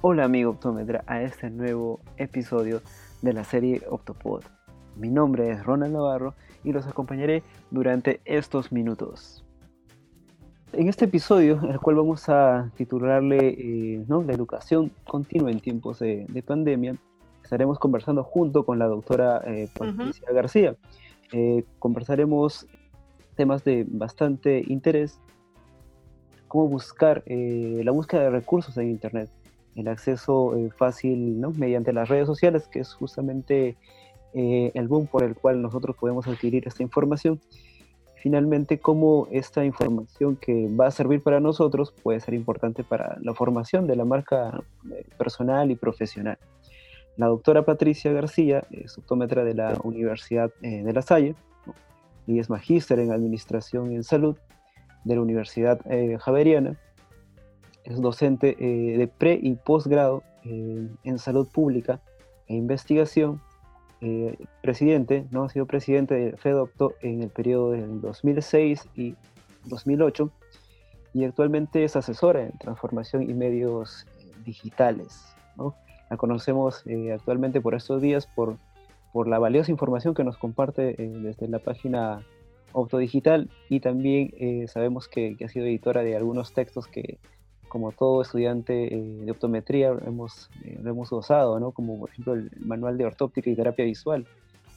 Hola amigo optómetra a este nuevo episodio de la serie Optopod. Mi nombre es Ronald Navarro y los acompañaré durante estos minutos. En este episodio, el cual vamos a titularle eh, ¿no? La educación continua en tiempos de, pandemia, estaremos conversando junto con la doctora eh, Patricia García. Eh, conversaremos temas de bastante interés, cómo buscar la búsqueda de recursos en Internet, el acceso fácil ¿no? mediante las redes sociales, que es justamente el boom por el cual nosotros podemos adquirir esta información finalmente cómo esta información que va a servir para nosotros puede ser importante para la formación de la marca eh, personal y profesional. La doctora Patricia García es optómetra de la Universidad eh, de La Salle y es magíster en Administración y en Salud de la Universidad eh, Javeriana. Es docente de pre y posgrado en Salud Pública e Investigación eh, presidente, ¿no? Ha sido presidente de FEDOPTO en el periodo del 2006 y 2008 y actualmente es asesora en transformación y medios eh, digitales, ¿no? La conocemos eh, actualmente por estos días por, por la valiosa información que nos comparte desde la página Opto Digital y también sabemos que, que, ha sido editora de algunos textos que, como todo estudiante eh, de optometría hemos, eh, lo hemos gozado, ¿no? como por ejemplo el manual de ortóptica y terapia visual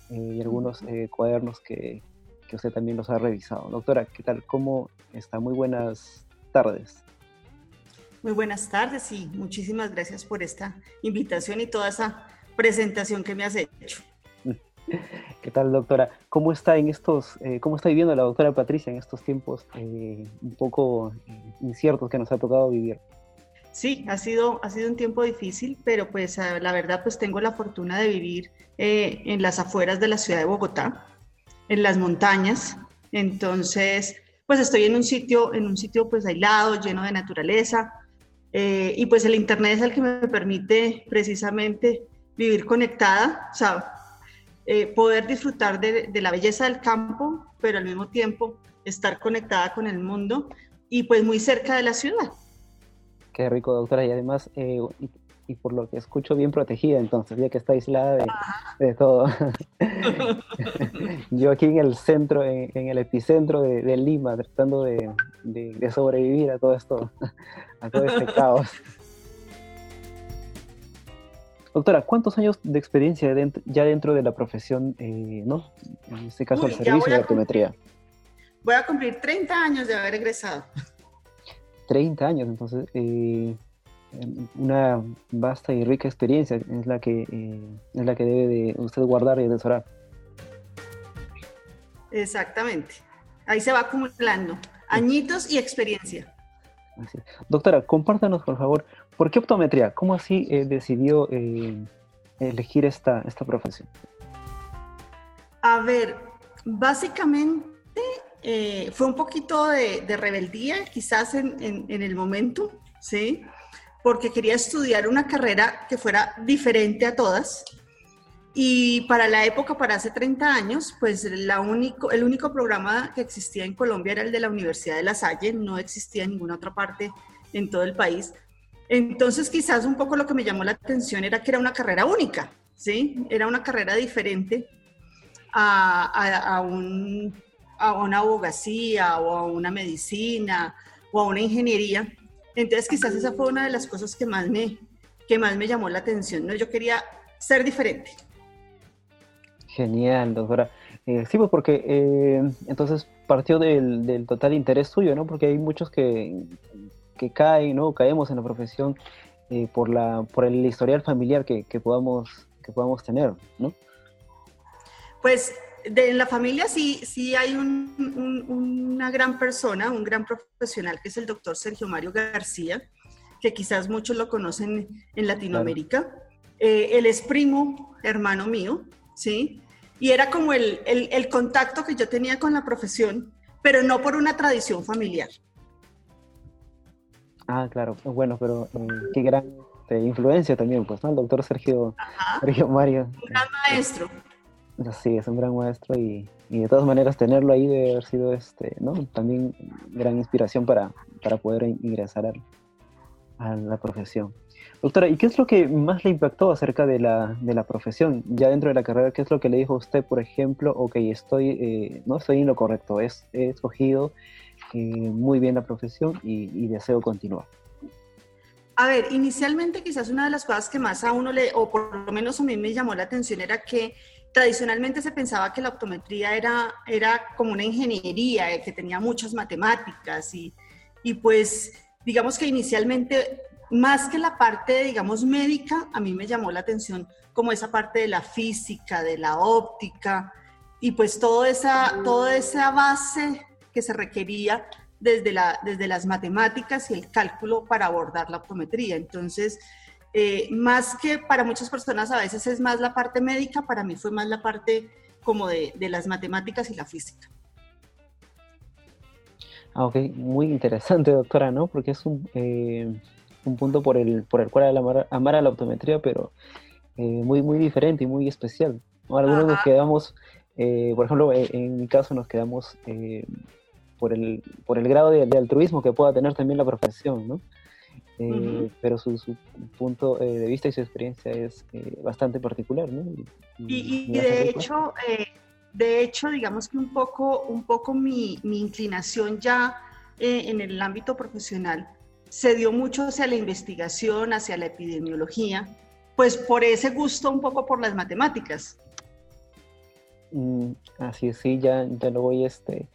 eh, y algunos cuadernos que, que, usted también los ha revisado. Doctora, ¿qué tal? ¿Cómo está? Muy buenas tardes. Muy buenas tardes y muchísimas gracias por esta invitación y toda esa presentación que me has hecho. ¿Qué tal, doctora? ¿Cómo está en estos, eh, cómo está viviendo la doctora Patricia en estos tiempos eh, un poco eh, inciertos que nos ha tocado vivir? Sí, ha sido, ha sido un tiempo difícil, pero pues la verdad pues tengo la fortuna de vivir en las afueras de la ciudad de Bogotá, en las montañas. Entonces, pues estoy en un sitio, en un sitio pues aislado, lleno de naturaleza. y pues el internet es el que me permite precisamente vivir conectada, o sea, eh, poder disfrutar de, la belleza del campo, pero al mismo tiempo estar conectada con el mundo y pues muy cerca de la ciudad. Qué rico, doctora, y además, eh, y, por lo que escucho, bien protegida entonces, ya que está aislada de, todo. Yo aquí en el centro, en, el epicentro de, Lima, tratando de, de, sobrevivir a todo esto, a todo este caos. Doctora, ¿cuántos años de experiencia ya dentro de la profesión, eh, ¿no? En este caso, el servicio de optometría. Voy a cumplir 30 años de haber egresado. 30 años, entonces, eh, una vasta y rica experiencia es la que, eh, es la que debe de usted guardar y atesorar. Exactamente. Ahí se va acumulando añitos y experiencia. Doctora, compártanos, por favor, ¿Por qué optometría? ¿Cómo así eh, decidió eh, elegir esta, esta profesión? A ver, básicamente eh, fue un poquito de, rebeldía, quizás en, el momento, ¿sí? Porque quería estudiar una carrera que fuera diferente a todas. Y para la época, para hace 30 años, pues la único, el único programa que existía en Colombia era el de la Universidad de La Salle, no existía en ninguna otra parte en todo el país. Entonces, quizás un poco lo que me llamó la atención era que era una carrera única, ¿sí? Era una carrera diferente a, una abogacía o a una medicina o a una ingeniería. Entonces, quizás esa fue una de las cosas que más me, que más me llamó la atención, ¿no? Yo quería ser diferente. Genial, doctora. Eh, sí, pues porque eh, entonces partió del, del, total interés suyo, ¿no? Porque hay muchos que que cae, ¿no? Caemos en la profesión eh, por, la, por el historial familiar que, que, podamos, que podamos tener, ¿no? Pues de, en la familia sí, sí hay un, una gran persona, un gran profesional, que es el doctor Sergio Mario García, que quizás muchos lo conocen en Latinoamérica. Eh, él es primo, hermano mío, ¿sí? Y era como el, el, el contacto que yo tenía con la profesión, pero no por una tradición familiar. Ah, claro, bueno, pero eh, qué gran este, influencia también, pues, ¿no? El doctor Sergio, Sergio Mario. Un gran maestro. Sí, es un gran maestro y, de todas maneras tenerlo ahí debe haber sido, este, ¿no? También gran inspiración para, para poder ingresar a, la profesión. Doctora, ¿y qué es lo que más le impactó acerca de la, de la profesión? Ya dentro de la carrera, ¿qué es lo que le dijo a usted, por ejemplo? Ok, estoy, eh, no estoy en lo correcto, es, he escogido eh, muy bien la profesión y, deseo continuar. A ver, inicialmente quizás una de las cosas que más a uno le, o por lo menos a mí me llamó la atención era que tradicionalmente se pensaba que la optometría era, era como una ingeniería, eh, que tenía muchas matemáticas y, y pues digamos que inicialmente más que la parte, digamos, médica, a mí me llamó la atención como esa parte de la física, de la óptica, y pues toda esa, toda esa base que se requería desde, la, desde las matemáticas y el cálculo para abordar la optometría. Entonces, eh, más que para muchas personas a veces es más la parte médica, para mí fue más la parte como de, de las matemáticas y la física. Ah, ok, muy interesante, doctora, ¿no? Porque es un, eh, un punto por el, por el cual amar, amar a la optometría, pero eh, muy, muy diferente y muy especial. Algunos nos quedamos, eh, por ejemplo, eh, en, mi caso nos quedamos por, el, por el grado de, altruismo que pueda tener también la profesión, ¿no? Pero su, su, punto de vista y su experiencia es bastante particular, ¿no? Y, y, de hecho, de hecho, digamos que un poco, un poco mi, mi inclinación ya en el ámbito profesional se dio mucho hacia la investigación, hacia la epidemiología, pues por ese gusto un poco por las matemáticas. Mm, así es, sí, ya, ya lo voy, este,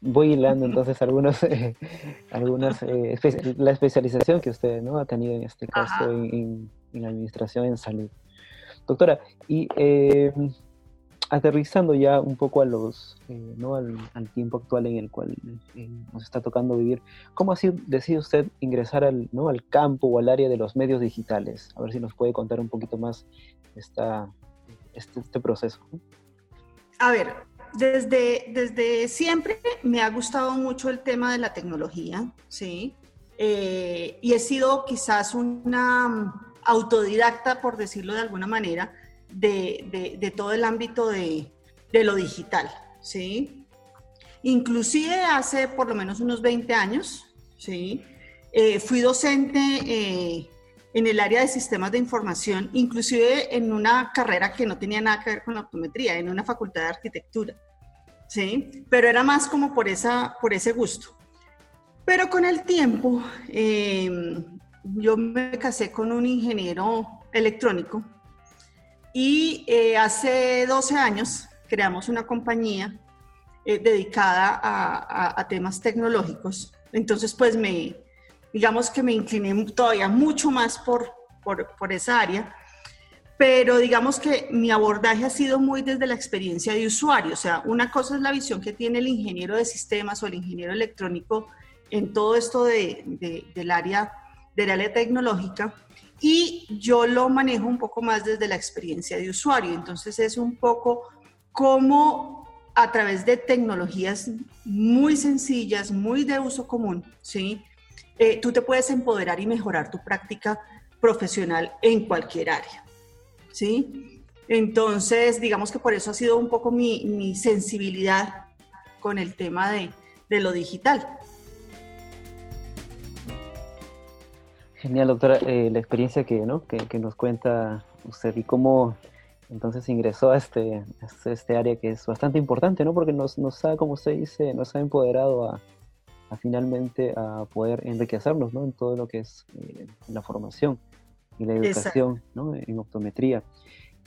voy hilando entonces algunos, eh, algunas, eh, la especialización que usted ¿no? ha tenido en este caso en, en, administración en salud. Doctora, y eh, aterrizando ya un poco a los, eh, ¿no? al, tiempo actual en el cual nos está tocando vivir, ¿cómo así decide usted ingresar al, ¿no? al campo o al área de los medios digitales? A ver si nos puede contar un poquito más esta, este, este proceso. A ver, desde, desde siempre me ha gustado mucho el tema de la tecnología, ¿sí? Eh, y he sido quizás una autodidacta, por decirlo de alguna manera, de, todo el ámbito de, lo digital, ¿sí? Inclusive hace por lo menos unos 20 años, ¿sí? Eh, fui docente eh, en el área de sistemas de información, inclusive en una carrera que no tenía nada que ver con la optometría, en una facultad de arquitectura, ¿sí? Pero era más como por, esa, por ese gusto. Pero con el tiempo, em, yo me casé con un ingeniero electrónico, y eh, hace 12 años creamos una compañía eh, dedicada a, temas tecnológicos. Entonces, pues me, digamos que me incliné todavía mucho más por, por, esa área pero digamos que mi abordaje ha sido muy desde la experiencia de usuario. O sea, una cosa es la visión que tiene el ingeniero de sistemas o el ingeniero electrónico en todo esto de, del, área, del área tecnológica, y yo lo manejo un poco más desde la experiencia de usuario. Entonces es un poco cómo a través de tecnologías muy sencillas, muy de uso común, ¿sí? Eh, tú te puedes empoderar y mejorar tu práctica profesional en cualquier área, ¿sí? Entonces, digamos que por eso ha sido un poco mi, sensibilidad con el tema de, de lo digital. Genial, doctora, eh, la experiencia que, ¿no? que, nos cuenta usted y cómo entonces ingresó a este, este área que es bastante importante, ¿no? Porque nos, nos ha, como usted dice, nos ha empoderado a, finalmente a poder enriquecernos, ¿no? En todo lo que es eh, la formación y la educación, ¿no? En optometría.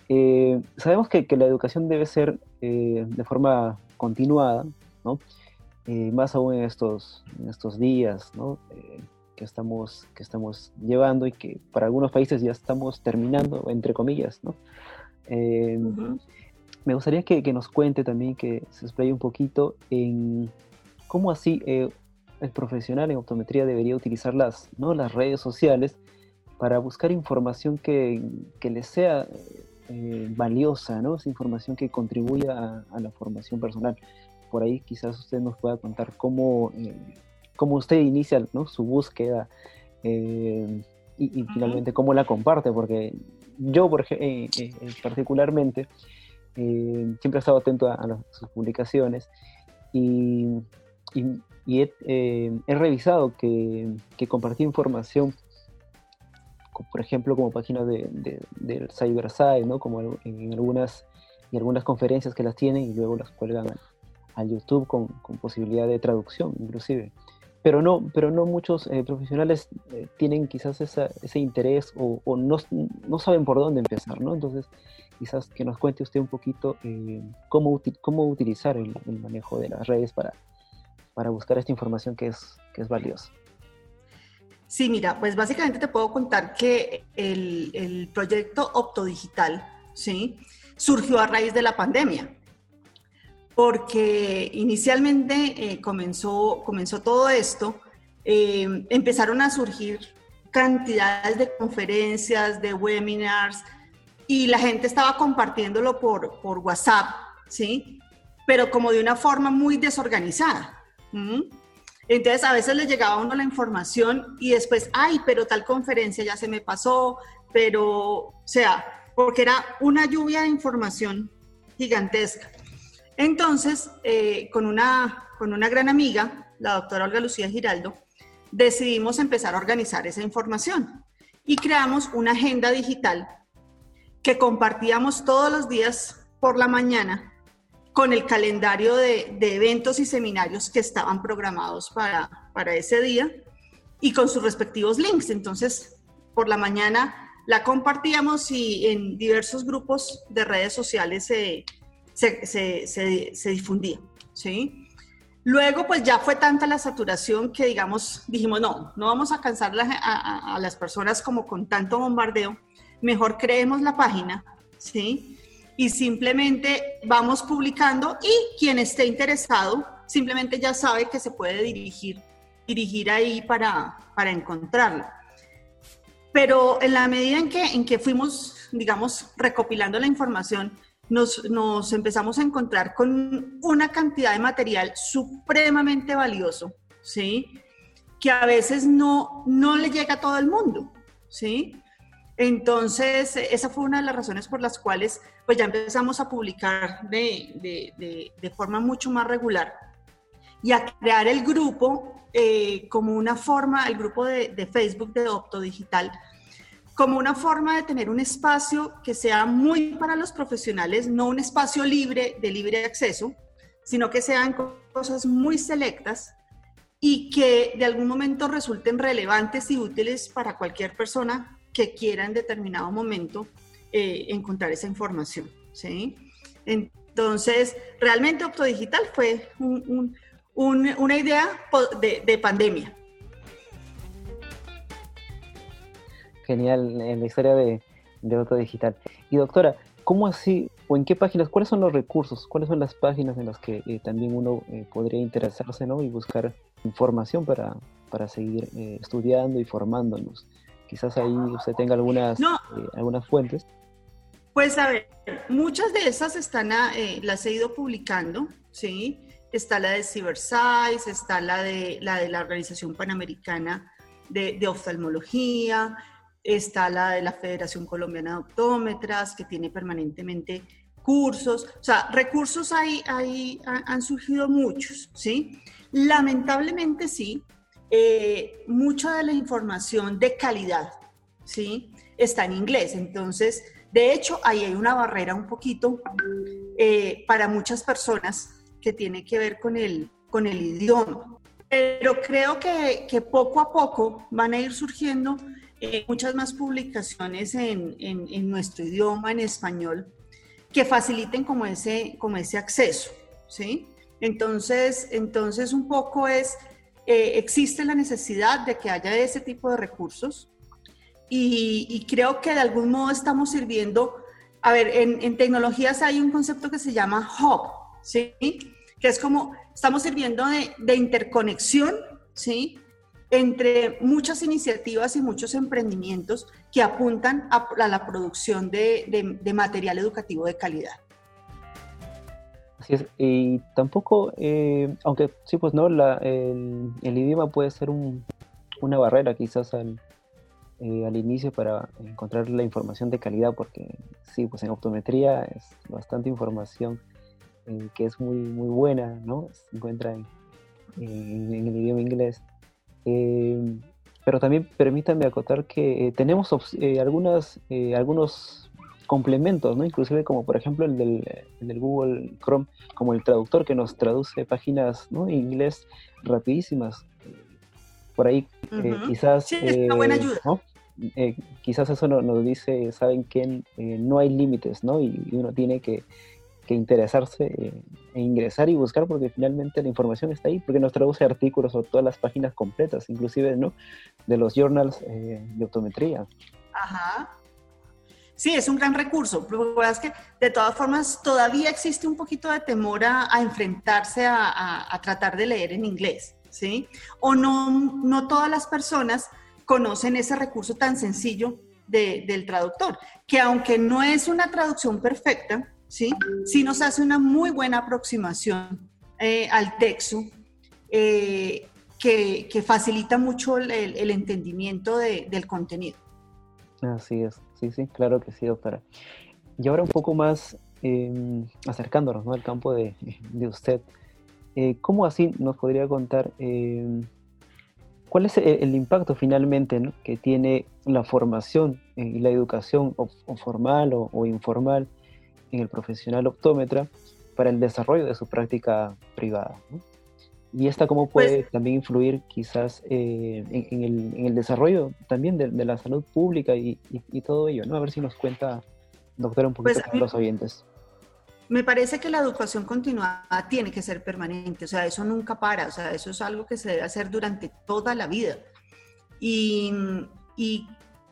Eh, sabemos que, que, la educación debe ser de forma continuada, ¿no? más aún en estos, en estos días, ¿no? que estamos, que estamos llevando y que para algunos países ya estamos terminando, entre comillas, ¿no? Eh, me gustaría que, que, nos cuente también, que se explaye un poquito en cómo así eh, el profesional en optometría debería utilizar las, ¿no? las redes sociales para buscar información que, que le sea eh, valiosa, ¿no? Esa información que contribuya a, a, la formación personal. Por ahí quizás usted nos pueda contar cómo cómo usted inicia su búsqueda eh, y, finalmente cómo la comparte, porque yo por eh, eh, particularmente siempre he estado atento a, sus publicaciones y, he, revisado que, compartir información por ejemplo, como páginas de, de, del CyberSide, ¿no? Como en, algunas, en algunas conferencias que las tienen y luego las cuelgan al, YouTube con, con, posibilidad de traducción, inclusive. Pero no, pero no muchos eh, profesionales eh, tienen quizás esa, ese interés o, o no, no, saben por dónde empezar, ¿no? Entonces, quizás que nos cuente usted un poquito eh, cómo, cómo utilizar el, el, manejo de las redes para, para buscar esta información que es, que es valiosa. Sí, mira, pues básicamente te puedo contar que el, el proyecto Optodigital, ¿sí? Surgió a raíz de la pandemia, porque inicialmente eh, comenzó, comenzó todo esto, eh, empezaron a surgir cantidades de conferencias, de webinars, y la gente estaba compartiéndolo por, por WhatsApp, ¿sí? Pero como de una forma muy desorganizada. Entonces a veces le llegaba a uno la información y después, ay, pero tal conferencia ya se me pasó, pero, o sea, porque era una lluvia de información gigantesca. Entonces, eh, con, una, con una gran amiga, la doctora Olga Lucía Giraldo, decidimos empezar a organizar esa información y creamos una agenda digital que compartíamos todos los días por la mañana con el calendario de, eventos y seminarios que estaban programados para, ese día y con sus respectivos links. Entonces, por la mañana la compartíamos y en diversos grupos de redes sociales se, difundía. ¿sí? Luego, pues ya fue tanta la saturación que, digamos, dijimos, no, no vamos a cansar a, a, las personas como con tanto bombardeo, mejor creemos la página, ¿sí? Y simplemente vamos publicando y quien esté interesado simplemente ya sabe que se puede dirigir, dirigir ahí para, para encontrarlo. Pero en la medida en que, en que fuimos, digamos, recopilando la información, nos, nos empezamos a encontrar con una cantidad de material supremamente valioso, ¿sí? Que a veces no, no le llega a todo el mundo, ¿sí? Entonces, esa fue una de las razones por las cuales pues ya empezamos a publicar de, forma mucho más regular y a crear el grupo eh, como una forma, el grupo de, Facebook de Opto Digital, como una forma de tener un espacio que sea muy para los profesionales, no un espacio libre de libre acceso, sino que sean cosas muy selectas y que de algún momento resulten relevantes y útiles para cualquier persona que quiera en determinado momento eh, encontrar esa información. ¿sí? Entonces, realmente Optodigital fue una idea de, pandemia. Genial, en la historia de, de Optodigital. Y doctora, ¿cómo así, o en qué páginas, cuáles son los recursos, cuáles son las páginas en las que eh, también uno eh, podría interesarse ¿no? y buscar información para, para seguir estudiando y formándonos? Quizás ahí usted tenga algunas, eh, algunas fuentes. Pues a ver, muchas de esas están, eh, las he ido publicando, ¿sí? Está la de CyberSize, está la de la, de la Organización Panamericana de, de, Oftalmología, está la de la Federación Colombiana de Optómetras, que tiene permanentemente cursos, o sea, recursos ahí, ahí han surgido muchos, ¿sí? Lamentablemente sí, eh, mucha de la información de calidad, ¿sí? Está en inglés. Entonces, de hecho, ahí hay una barrera un poquito eh, para muchas personas que tiene que ver con el, con el idioma. Pero creo que, que poco a poco van a ir surgiendo eh, muchas más publicaciones en, en, en, nuestro idioma, en español, que faciliten como ese, como ese acceso, ¿sí? Entonces, entonces un poco es eh, existe la necesidad de que haya ese tipo de recursos y, creo que de algún modo estamos sirviendo, a ver, en, tecnologías hay un concepto que se llama hub, ¿sí? Que es como, estamos sirviendo de, interconexión, ¿sí? Entre muchas iniciativas y muchos emprendimientos que apuntan a, la producción de material educativo de calidad. Y tampoco, eh, aunque sí, pues no, el, idioma puede ser una barrera quizás al, eh, al inicio para encontrar la información de calidad, porque sí, pues en optometría es bastante información eh, que es muy, muy buena, ¿no? Se encuentra en, el idioma inglés. pero también permítame acotar que tenemos algunas, algunos complementos, ¿no? Inclusive como por ejemplo el del, Google Chrome, como el traductor que nos traduce páginas ¿no? en inglés rapidísimas. Por ahí quizás... Sí, es una buena ayuda. quizás eso nos, dice, saben que no hay límites, ¿no? Y, uno tiene que, que interesarse e ingresar y buscar porque finalmente la información está ahí, porque nos traduce artículos o todas las páginas completas, inclusive ¿no? de los journals eh, de optometría. Ajá. Sí, es un gran recurso. Pero es que de todas formas todavía existe un poquito de temor a, enfrentarse a, tratar de leer en inglés, ¿sí? O no, no todas las personas conocen ese recurso tan sencillo del traductor, que aunque no es una traducción perfecta, ¿sí? Sí nos hace una muy buena aproximación eh, al texto eh, que, facilita mucho el, entendimiento del contenido. Así es, sí, sí, claro que sí, doctora. Y ahora un poco más em, acercándonos al campo de, usted, eh, ¿cómo así nos podría contar em, cuál es el, impacto finalmente que tiene la formación y la educación o, formal o informal en el profesional optómetra para el desarrollo de su práctica privada. Y esta cómo puede pues también influir quizás eh, en, el, desarrollo también de, la salud pública y, todo ello, ¿no? A ver si nos cuenta, doctora, un poquito pues los oyentes. Me parece que la educación continuada tiene que ser permanente, o sea, eso nunca para, o sea, eso es algo que se debe hacer durante toda la vida. Y, y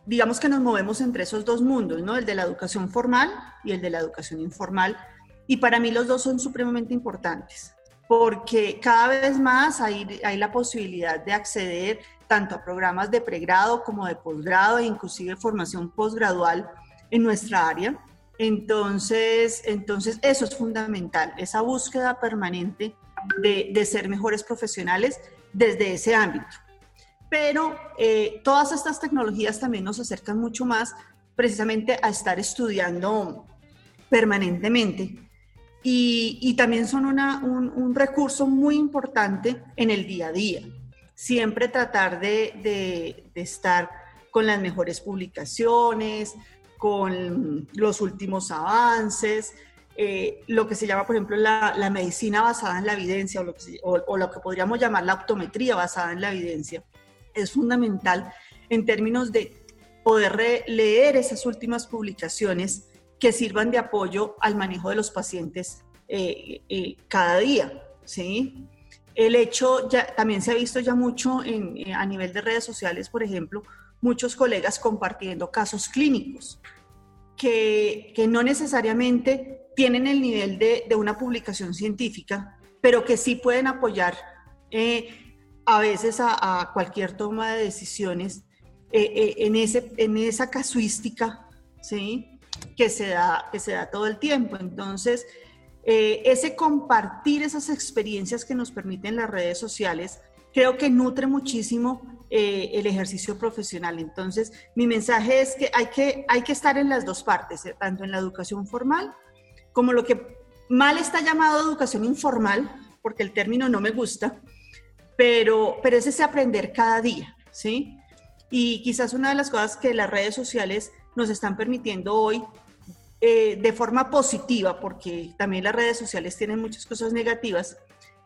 digamos que nos movemos entre esos dos mundos, ¿no? El de la educación formal y el de la educación informal. Y para mí los dos son supremamente importantes, porque cada vez más hay, la posibilidad de acceder tanto a programas de pregrado como de posgrado e inclusive formación postgradual en nuestra área. Entonces, entonces eso es fundamental, esa búsqueda permanente de, de ser mejores profesionales desde ese ámbito pero eh, todas estas tecnologías también nos acercan mucho más precisamente a estar estudiando permanentemente. Y, también son un, recurso muy importante en el día a día. Siempre tratar de, estar con las mejores publicaciones, con los últimos avances, eh, lo que se llama, por ejemplo, la, medicina basada en la evidencia o lo que podríamos llamar la optometría basada en la evidencia es fundamental en términos de poder leer esas últimas publicaciones que sirvan de apoyo al manejo de los pacientes eh, eh, cada día, ¿sí? El hecho, ya, también se ha visto ya mucho eh, a nivel de redes sociales, por ejemplo, muchos colegas compartiendo casos clínicos que, no necesariamente tienen el nivel de, una publicación científica, pero que sí pueden apoyar a veces a, cualquier toma de decisiones en, ese, en esa casuística ¿sí? Que, se da, que se da todo el tiempo. Entonces, eh, ese compartir esas experiencias que nos permiten las redes sociales, creo que nutre muchísimo el ejercicio profesional. Entonces, mi mensaje es que hay que, hay que estar en las dos partes, tanto en la educación formal como lo que mal está llamado educación informal, porque el término no me gusta, pero, pero es aprender cada día, ¿sí? Y quizás una de las cosas que las redes sociales nos están permitiendo hoy eh, de forma positiva, porque también las redes sociales tienen muchas cosas negativas,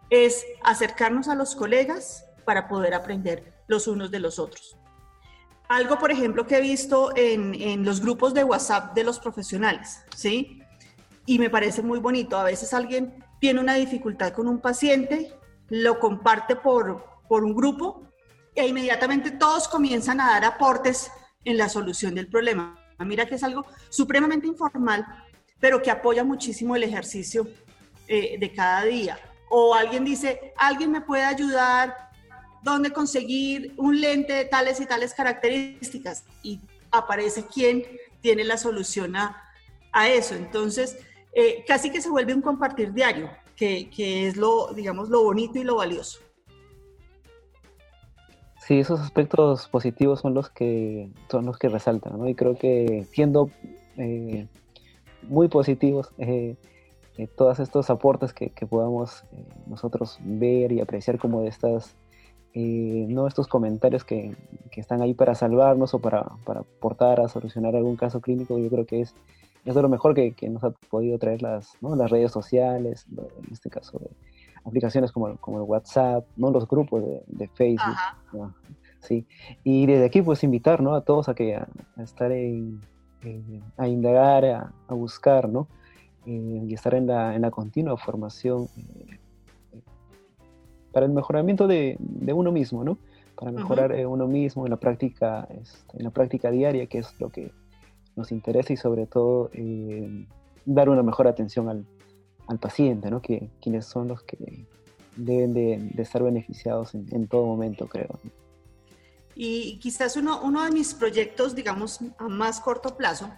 es acercarnos a los colegas para poder aprender los unos de los otros. Algo, por ejemplo, que he visto en, en los grupos de WhatsApp de los profesionales, ¿sí? Y me parece muy bonito. A veces alguien tiene una dificultad con un paciente lo comparte por, por un grupo e inmediatamente todos comienzan a dar aportes en la solución del problema. Mira que es algo supremamente informal, pero que apoya muchísimo el ejercicio eh, de cada día. O alguien dice, alguien me puede ayudar, dónde conseguir un lente de tales y tales características. Y aparece quien tiene la solución a, eso. Entonces, eh, casi que se vuelve un compartir diario que, es lo, digamos, lo bonito y lo valioso. Sí, esos aspectos positivos son los que son los que resaltan, ¿no? Y creo que siendo eh, muy positivos, eh, eh, todos estos aportes que, podamos nosotros ver y apreciar como de estas no estos comentarios que, que, están ahí para salvarnos o para, para, aportar a solucionar algún caso clínico, yo creo que es, es lo mejor que, que nos ha podido traer las, ¿no? las redes sociales, en este caso de aplicaciones como, como el WhatsApp, ¿no? los grupos de, de Facebook. Sí, y desde aquí pues invitar ¿no? a todos a que a, estar en, a indagar, a, a buscar, ¿no? Eh, y estar en la, en la continua formación eh, para el mejoramiento de, de, uno mismo, ¿no? Para mejorar uh -huh. uno mismo en la práctica, este, en la práctica diaria, que es lo que nos interesa y sobre todo eh, dar una mejor atención al, al paciente, ¿no? Que quienes son los que deben de, de estar beneficiados en, en, todo momento, creo. Y quizás uno, uno de mis proyectos, digamos, a más corto plazo,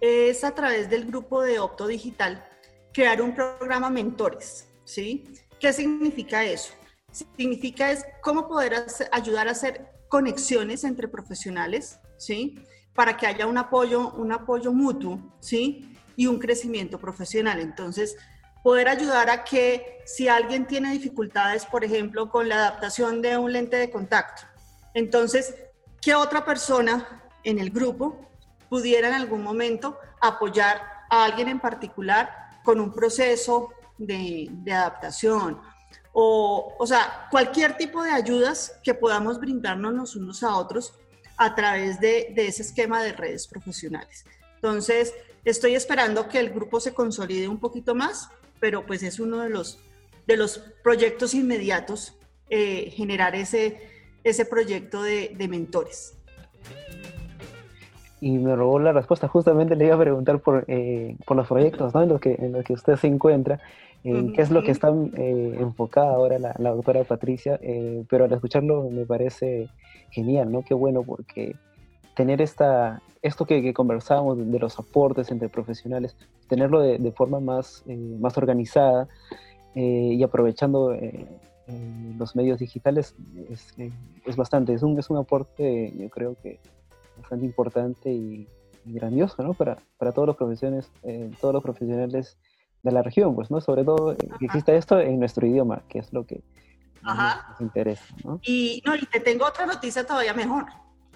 es a través del grupo de Opto Digital crear un programa mentores, ¿sí? ¿Qué significa eso? Significa es cómo poder hacer, ayudar a hacer conexiones entre profesionales, ¿sí? Para que haya un apoyo, un apoyo mutuo, ¿sí? Y un crecimiento profesional. Entonces, poder ayudar a que si alguien tiene dificultades, por ejemplo, con la adaptación de un lente de contacto, entonces, ¿qué otra persona en el grupo pudiera en algún momento apoyar a alguien en particular con un proceso de, adaptación? O, o sea, cualquier tipo de ayudas que podamos brindarnos unos a otros a través de, de ese esquema de redes profesionales. Entonces, estoy esperando que el grupo se consolide un poquito más, pero pues es uno de los, de los proyectos inmediatos, eh, generar ese, ese proyecto de, de, mentores. Y me robó la respuesta, justamente le iba a preguntar por, eh, por los proyectos ¿no? en, los que, en los que usted se encuentra, en qué es lo que está eh, enfocada ahora la, la doctora Patricia, eh, pero al escucharlo me parece genial, ¿no? Qué bueno porque tener esta, esto que, que conversábamos de, de, los aportes entre profesionales, tenerlo de, de forma más, eh, más organizada eh, y aprovechando eh, los medios digitales es, es, bastante, es un, es un aporte yo creo que bastante importante y, y grandioso ¿no? para, para todos los profesiones, todos los profesionales de la región, pues, ¿no? Sobre todo eh, que exista esto en nuestro idioma, que es lo que Ajá. nos interesa, ¿no? Y, no, y te tengo otra noticia todavía mejor.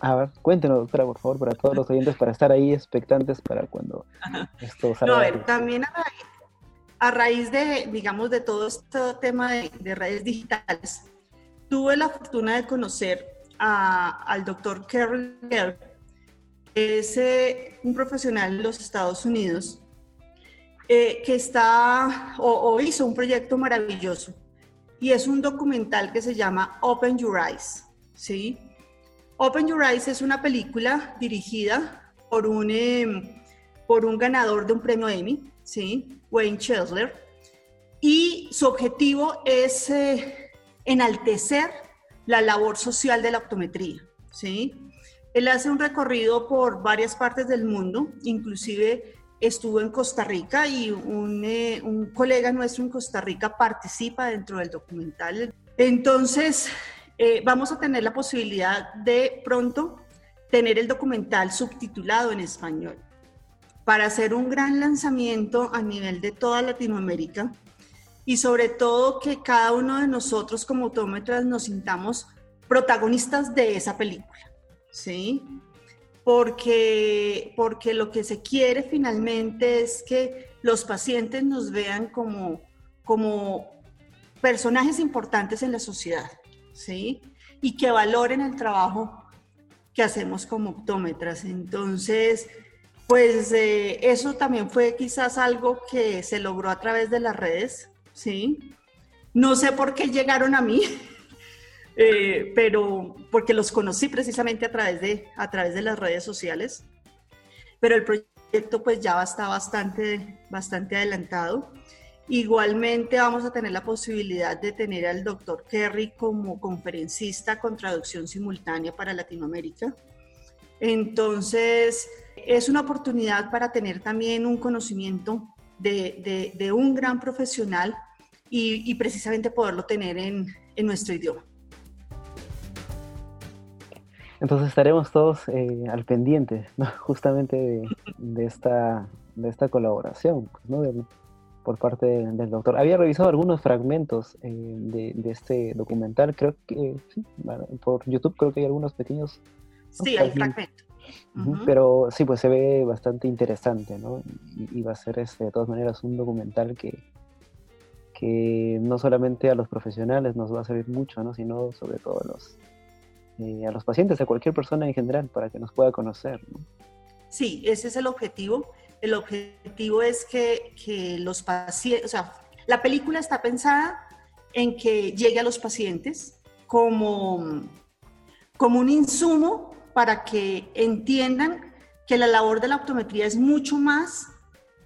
A ver, cuéntenos, doctora, por favor, para todos los oyentes, para estar ahí expectantes para cuando Ajá. esto salga. No, a ver, también a raíz, a raíz, de, digamos, de todo este tema de, de redes digitales, tuve la fortuna de conocer a, al doctor Carol Gelb, que es eh, un profesional en los Estados Unidos, eh, que está o, o, hizo un proyecto maravilloso y es un documental que se llama Open Your Eyes, ¿sí? Open Your Eyes es una película dirigida por un, eh, por un ganador de un premio Emmy, ¿sí? Wayne Chesler, y su objetivo es eh, enaltecer la labor social de la optometría, ¿sí? Él hace un recorrido por varias partes del mundo, inclusive estuvo en Costa Rica y un, eh, un, colega nuestro en Costa Rica participa dentro del documental. Entonces, eh, vamos a tener la posibilidad de pronto tener el documental subtitulado en español para hacer un gran lanzamiento a nivel de toda Latinoamérica y sobre todo que cada uno de nosotros como autómetras nos sintamos protagonistas de esa película, ¿sí? porque, porque lo que se quiere finalmente es que los pacientes nos vean como, como personajes importantes en la sociedad, ¿sí? Y que valoren el trabajo que hacemos como optómetras. Entonces, pues eh, eso también fue quizás algo que se logró a través de las redes, ¿sí? No sé por qué llegaron a mí, eh, pero porque los conocí precisamente a través, de, a través de las redes sociales, pero el proyecto pues ya está bastante, bastante adelantado. Igualmente vamos a tener la posibilidad de tener al doctor Kerry como conferencista con traducción simultánea para Latinoamérica. Entonces, es una oportunidad para tener también un conocimiento de, de, de un gran profesional y, y, precisamente poderlo tener en, en nuestro idioma. Entonces estaremos todos eh, al pendiente, ¿no? justamente de, de, esta, de esta colaboración, ¿no? De por parte del doctor. Había revisado algunos fragmentos eh, de, este documental, creo que sí, por YouTube creo que hay algunos pequeños... Sí, hay fragmentos. Pero sí, pues se ve bastante interesante, ¿no? Y, va a ser este, de todas maneras un documental que, que no solamente a los profesionales nos va a servir mucho, ¿no? Sino sobre todo a los, eh, a los pacientes, a cualquier persona en general, para que nos pueda conocer, ¿no? Sí, ese es el objetivo. El objetivo es que, que los pacientes, o sea, la película está pensada en que llegue a los pacientes como, como un insumo para que entiendan que la labor de la optometría es mucho más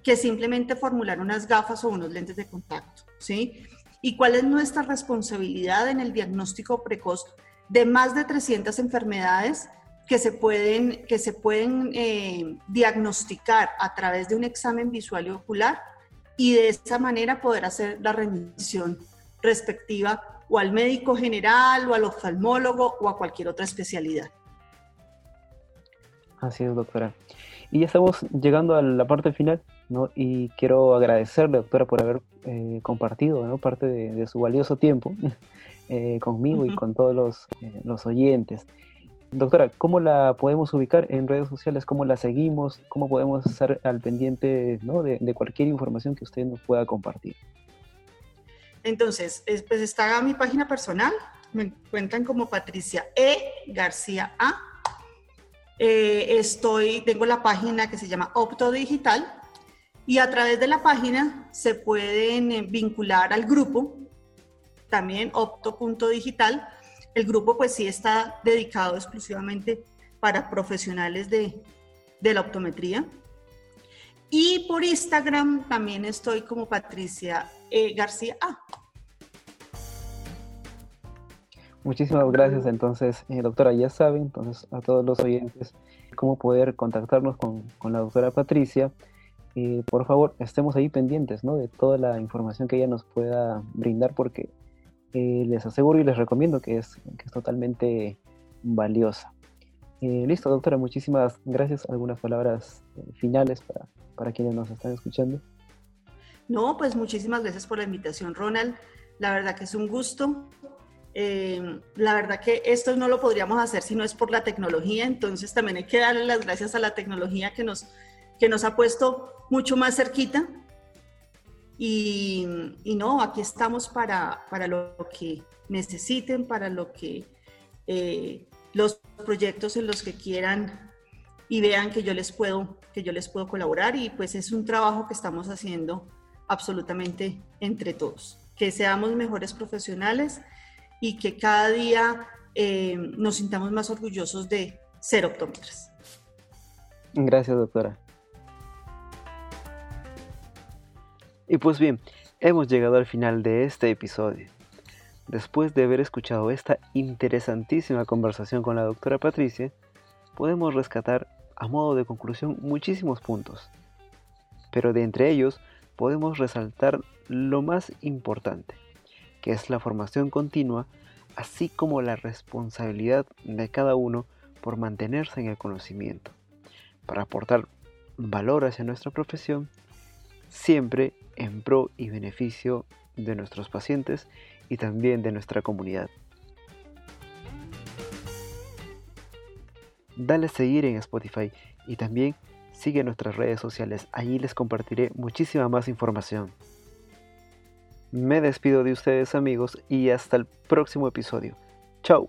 que simplemente formular unas gafas o unos lentes de contacto, ¿sí? ¿Y cuál es nuestra responsabilidad en el diagnóstico precoz de más de 300 enfermedades que se pueden, que se pueden eh, diagnosticar a través de un examen visual y ocular y de esa manera poder hacer la remisión respectiva o al médico general o al oftalmólogo o a cualquier otra especialidad. Así es, doctora. Y ya estamos llegando a la parte final, ¿no? Y quiero agradecerle, doctora, por haber eh, compartido ¿no? parte de, su valioso tiempo eh, conmigo y con todos los, los oyentes. Doctora, ¿cómo la podemos ubicar en redes sociales? ¿Cómo la seguimos? ¿Cómo podemos estar al pendiente de, cualquier información que usted nos pueda compartir? Entonces, pues está mi página personal, me encuentran como Patricia E. García A. Eh, estoy, tengo la página que se llama Opto Digital y a través de la página se pueden eh, vincular al grupo, también opto.digital, el grupo pues sí está dedicado exclusivamente para profesionales de, la optometría. Y por Instagram también estoy como Patricia eh, García Muchísimas gracias entonces, eh, doctora. Ya saben, entonces a todos los oyentes, cómo poder contactarnos con, la doctora Patricia. Eh, por favor, estemos ahí pendientes ¿no? de toda la información que ella nos pueda brindar porque eh, les aseguro y les recomiendo que es, que es totalmente valiosa. Eh, listo, doctora, muchísimas gracias. ¿Algunas palabras eh, finales para, para quienes nos están escuchando? No, pues muchísimas gracias por la invitación, Ronald. La verdad que es un gusto. la verdad que esto no lo podríamos hacer si no es por la tecnología, entonces también hay que darle las gracias a la tecnología que nos, que nos ha puesto mucho más cerquita y, no, aquí estamos para, para, lo que necesiten, para lo que eh, los proyectos en los que quieran y vean que yo les puedo que yo les puedo colaborar y pues es un trabajo que estamos haciendo absolutamente entre todos que seamos mejores profesionales y que cada día eh, nos sintamos más orgullosos de ser optómetras. Gracias, doctora. Y pues bien, hemos llegado al final de este episodio. Después de haber escuchado esta interesantísima conversación con la doctora Patricia, podemos rescatar a modo de conclusión muchísimos puntos. Pero de entre ellos podemos resaltar lo más importante, que es la formación continua, así como la responsabilidad de cada uno por mantenerse en el conocimiento, para aportar valor hacia nuestra profesión, siempre en pro y beneficio de nuestros pacientes y también de nuestra comunidad. Dale a seguir en Spotify y también sigue nuestras redes sociales. Allí les compartiré muchísima más información. Me despido de ustedes amigos y hasta el próximo episodio. Chao.